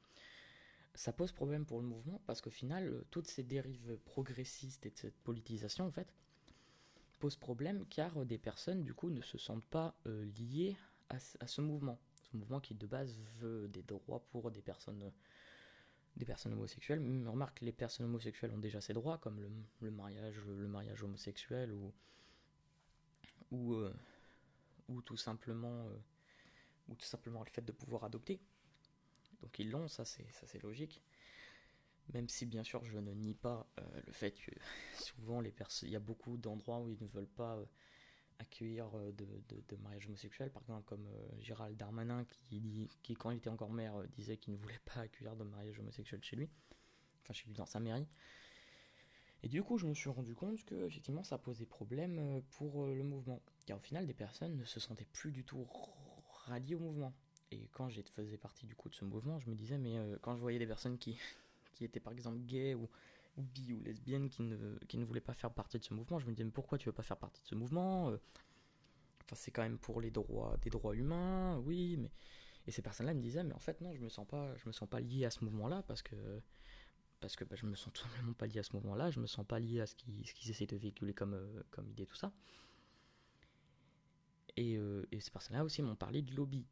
Ça pose problème pour le mouvement parce qu'au final, toutes ces dérives progressistes et de cette politisation, en fait, posent problème car des personnes, du coup, ne se sentent pas euh, liées à, ce mouvement. Ce mouvement qui de base veut des droits pour des personnes, des personnes homosexuelles. Mais remarque, les personnes homosexuelles ont déjà ces droits, comme le, mariage, mariage homosexuel ou, ou, euh, ou tout simplement euh, ou tout simplement le fait de pouvoir adopter. Donc ils l'ont, ça c'est ça c'est logique. Même si bien sûr je ne nie pas euh, le fait que souvent les personnes, il y a beaucoup d'endroits où ils ne veulent pas accueillir euh, de, de, mariage homosexuel, par exemple comme euh, Gérald Darmanin qui, quand il était encore maire euh, disait qu'il ne voulait pas accueillir de mariage homosexuel chez lui, enfin chez lui dans sa mairie. Et du coup je me suis rendu compte que effectivement ça posait problème pour le mouvement, car au final des personnes ne se sentaient plus du tout ralliées au mouvement. Et quand je faisais partie du coup de ce mouvement, je me disais mais quand je voyais des personnes qui, qui étaient par exemple gays ou ou bi ou lesbiennes qui ne, qui ne voulaient pas faire partie de ce mouvement. Je me disais, mais pourquoi tu veux pas faire partie de ce mouvement euh, Enfin, c'est quand même pour les droits, des droits humains, oui, mais. Et ces personnes-là me disaient, mais en fait, non, je me sens pas, je me sens pas lié à ce mouvement-là parce que. Parce que bah, je me sens tout simplement pas lié à ce mouvement-là, je me sens pas lié à ce qu'ils qu'ils essaient de véhiculer comme, euh, comme idée, tout ça. Et, euh, et ces personnes-là aussi m'ont parlé de lobby.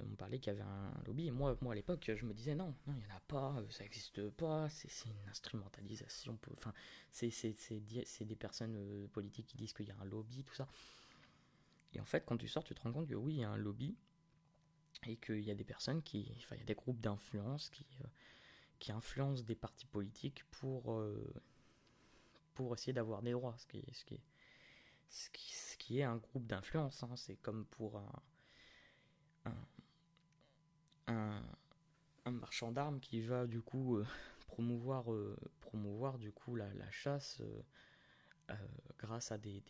On parlait qu'il y avait un lobby, et moi, moi à l'époque, je me disais non, il n'y en a pas, euh, ça n'existe pas, c'est une instrumentalisation, enfin, c'est des personnes euh, politiques qui disent qu'il y a un lobby, tout ça. Et en fait, quand tu sors, tu te rends compte que oui, il y a un lobby, et qu'il y a des personnes qui, enfin, il y a des groupes d'influence qui, qui influencent des partis politiques pour, pour essayer d'avoir des droits, ce qui, ce qui, qui est un groupe d'influence, hein. c'est comme pour un, marchand d'armes qui va du coup euh, promouvoir, euh, promouvoir du coup la, chasse euh, grâce à des,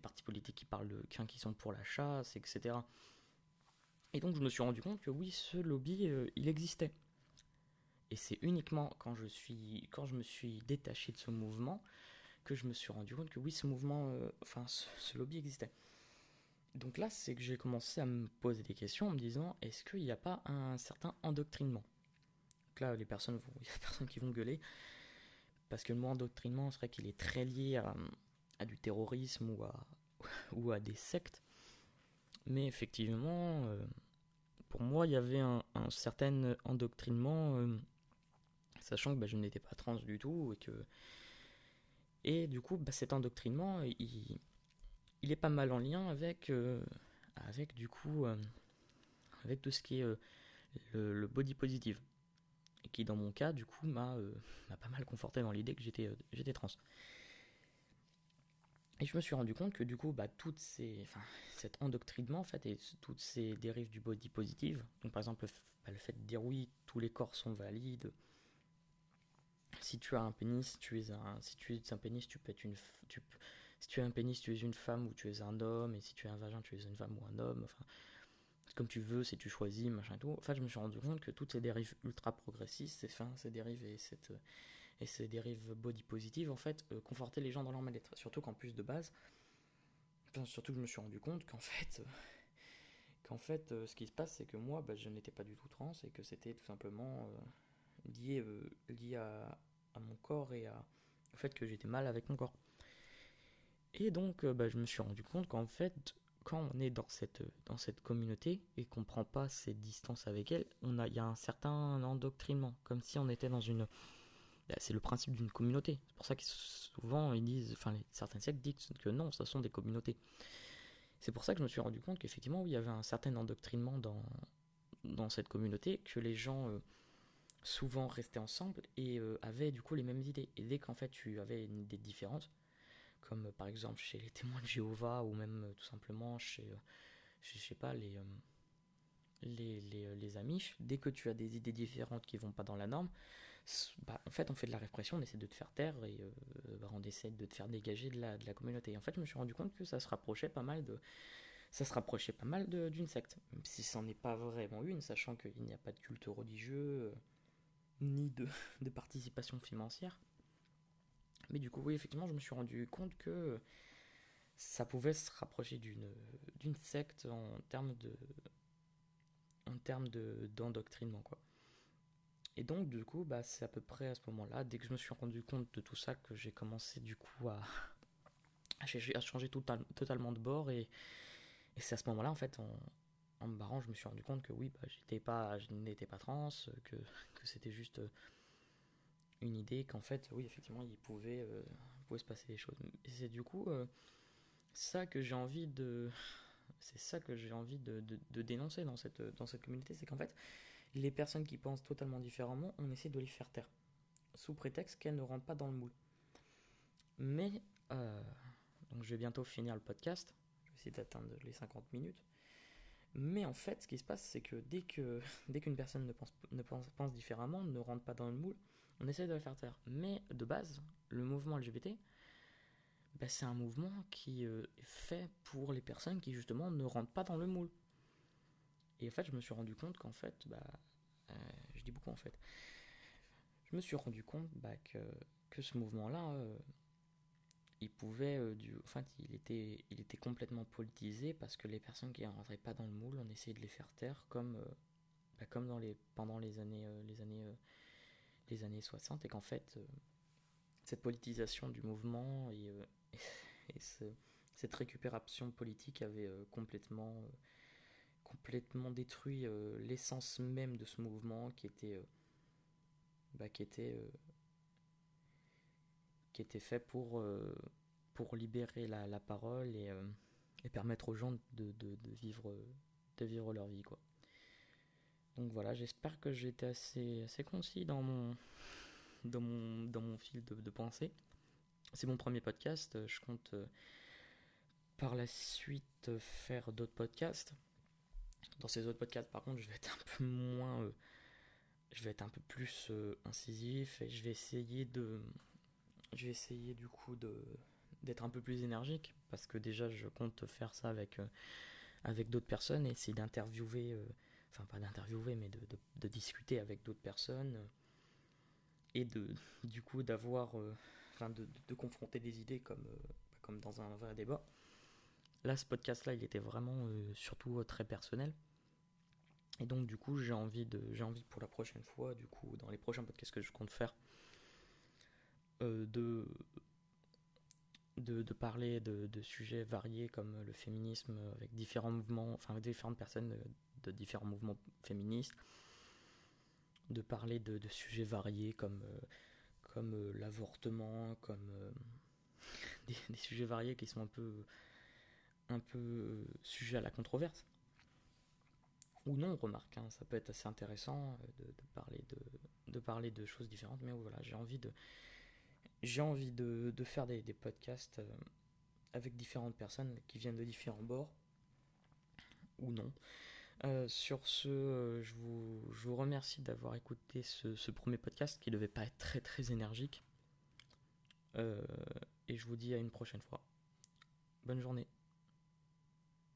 partis politiques qui parlent de, qui sont pour la chasse, etc. Et donc je me suis rendu compte que oui, ce lobby, il existait. Et c'est uniquement quand je, suis, quand je me suis détaché de ce mouvement que je me suis rendu compte que oui, ce mouvement, enfin ce, lobby existait. Donc là, c'est que j'ai commencé à me poser des questions en me disant est-ce qu'il n'y a pas un certain endoctrinement? Donc là, les personnes vont, il y a des personnes qui vont gueuler parce que le mot endoctrinement, c'est vrai qu'il est très lié à, du terrorisme ou à, ou à des sectes. Mais effectivement, euh, pour moi, il y avait un, un certain endoctrinement, euh, sachant que bah, je n'étais pas trans du tout et que. Et du coup, bah, cet endoctrinement, il il est pas mal en lien avec, euh, avec du coup, euh, avec tout ce qui est euh, le, body positive. Et qui, dans mon cas, du coup, m'a pas mal conforté dans l'idée que j'étais trans. Et je me suis rendu compte que du coup, bah, toutes ces, enfin, cet endoctrinement en fait, et toutes ces dérives du body positive, donc par exemple le, bah, le fait de dire oui, tous les corps sont valides, si tu as un pénis, tu es un, si tu es un pénis, tu peux être une, tu, si tu es un pénis, tu es une femme ou tu es un homme, et si tu es un vagin, tu es une femme ou un homme, enfin, comme tu veux, si tu choisis, machin et tout. En fait, je me suis rendu compte que toutes ces dérives ultra progressistes, ces, fins, ces dérives et, cette, et ces dérives body positive, en fait, euh, confortaient les gens dans leur mal-être. Surtout qu'en plus de base, enfin, surtout que je me suis rendu compte qu'en fait, euh, qu'en fait, euh, ce qui se passe, c'est que moi, bah, je n'étais pas du tout trans et que c'était tout simplement euh, lié, lié à, à, mon corps et au fait que j'étais mal avec mon corps. Et donc, euh, bah, je me suis rendu compte qu'en fait, quand on est dans cette, dans cette communauté et qu'on prend pas cette distance avec elle, on a, il y a un certain endoctrinement, comme si on était dans une. Bah, c'est le principe d'une communauté. C'est pour ça que souvent ils disent, enfin, certains sectes disent que non, ce sont des communautés. C'est pour ça que je me suis rendu compte qu'effectivement, il y avait un certain endoctrinement dans, dans cette communauté, que les gens souvent restaient ensemble et avaient du coup les mêmes idées. Et dès qu'en fait tu avais une idée différente, comme par exemple chez les témoins de Jéhovah ou même tout simplement chez, les les, Amish, dès que tu as des idées différentes qui vont pas dans la norme, bah, en fait, on fait de la répression, on essaie de te faire taire et euh, bah, on essaie de te faire dégager de la, communauté. Et en fait, je me suis rendu compte que ça se rapprochait pas mal de, ça se rapprochait pas mal d'une secte, si c'en est pas vraiment une, sachant qu'il n'y a pas de culte religieux euh, ni de, de, participation financière. Mais du coup, oui, effectivement, je me suis rendu compte que ça pouvait se rapprocher d'une secte en termes de en termes d'endoctrinement quoi. Et donc du coup bah c'est à peu près à ce moment-là, dès que je me suis rendu compte de tout ça, que j'ai commencé du coup à, à, changer totalement de bord et, et c'est à ce moment-là en fait en, en, me barrant je me suis rendu compte que oui bah, j'étais pas je n'étais pas trans, que, que c'était juste une idée qu'en fait oui effectivement il pouvait, euh, pouvait se passer des choses. C'est du coup euh, ça que j'ai envie de c'est ça que j'ai envie de, dénoncer dans cette, dans cette communauté, c'est qu'en fait, les personnes qui pensent totalement différemment, on essaie de les faire taire, sous prétexte qu'elles ne rentrent pas dans le moule. Mais, euh, donc je vais bientôt finir le podcast, je vais essayer d'atteindre les 50 minutes. Mais en fait, ce qui se passe, c'est que dès dès qu'une personne ne pense, ne pense différemment, ne rentre pas dans le moule, on essaie de la faire taire. Mais de base, le mouvement LGBT, bah, c'est un mouvement qui euh, est fait pour les personnes qui justement ne rentrent pas dans le moule. Et en fait, je me suis rendu compte qu'en fait, bah, euh, je dis beaucoup en fait, je me suis rendu compte bah, que, que ce mouvement-là, euh, il pouvait, du, enfin, il était, il était complètement politisé parce que les personnes qui ne rentraient pas dans le moule, on essayait de les faire taire comme, bah, comme dans les, pendant les années, les années, les années 60 et qu'en fait, cette politisation du mouvement et et cette récupération politique avait euh, complètement, euh, complètement détruit euh, l'essence même de ce mouvement qui était, bah, qui était, était fait pour, pour libérer la, parole et, et, permettre aux gens de, vivre, de vivre leur vie. Quoi. Donc voilà, j'espère que j'étais assez, assez concis dans mon, dans mon, dans mon fil de, pensée. C'est mon premier podcast. Euh, je compte euh, par la suite euh, faire d'autres podcasts. Dans ces autres podcasts, par contre, je vais être un peu moins. je vais être un peu plus incisif et je vais essayer de. Je vais essayer du coup de d'être un peu plus énergique parce que déjà je compte faire ça avec avec d'autres personnes et essayer d'interviewer enfin pas d'interviewer mais de, de, discuter avec d'autres personnes et de du coup d'avoir de, confronter des idées comme, euh, comme dans un vrai débat. Là, ce podcast-là, il était vraiment euh, surtout euh, très personnel. Et donc, du coup, j'ai envie, de, j'ai envie pour la prochaine fois, du coup, dans les prochains podcasts que je compte faire, de, de, de, parler de, de, sujets variés comme le féminisme avec différents mouvements, enfin, avec différentes personnes de, différents mouvements féministes, de parler de, sujets variés comme comme euh, l'avortement, comme euh, des, sujets variés qui sont un peu, un peu euh, sujets à la controverse. Ou non, remarque, hein, ça peut être assez intéressant de, parler, de, de, parler de choses différentes, mais voilà, j'ai envie de, j'ai envie de, de faire des, des podcasts avec différentes personnes qui viennent de différents bords, ou non. Euh, sur ce, euh, je, vous, je, vous, remercie d'avoir écouté ce, ce, premier podcast qui devait pas être très très énergique. Euh, et je vous dis à une prochaine fois. Bonne journée.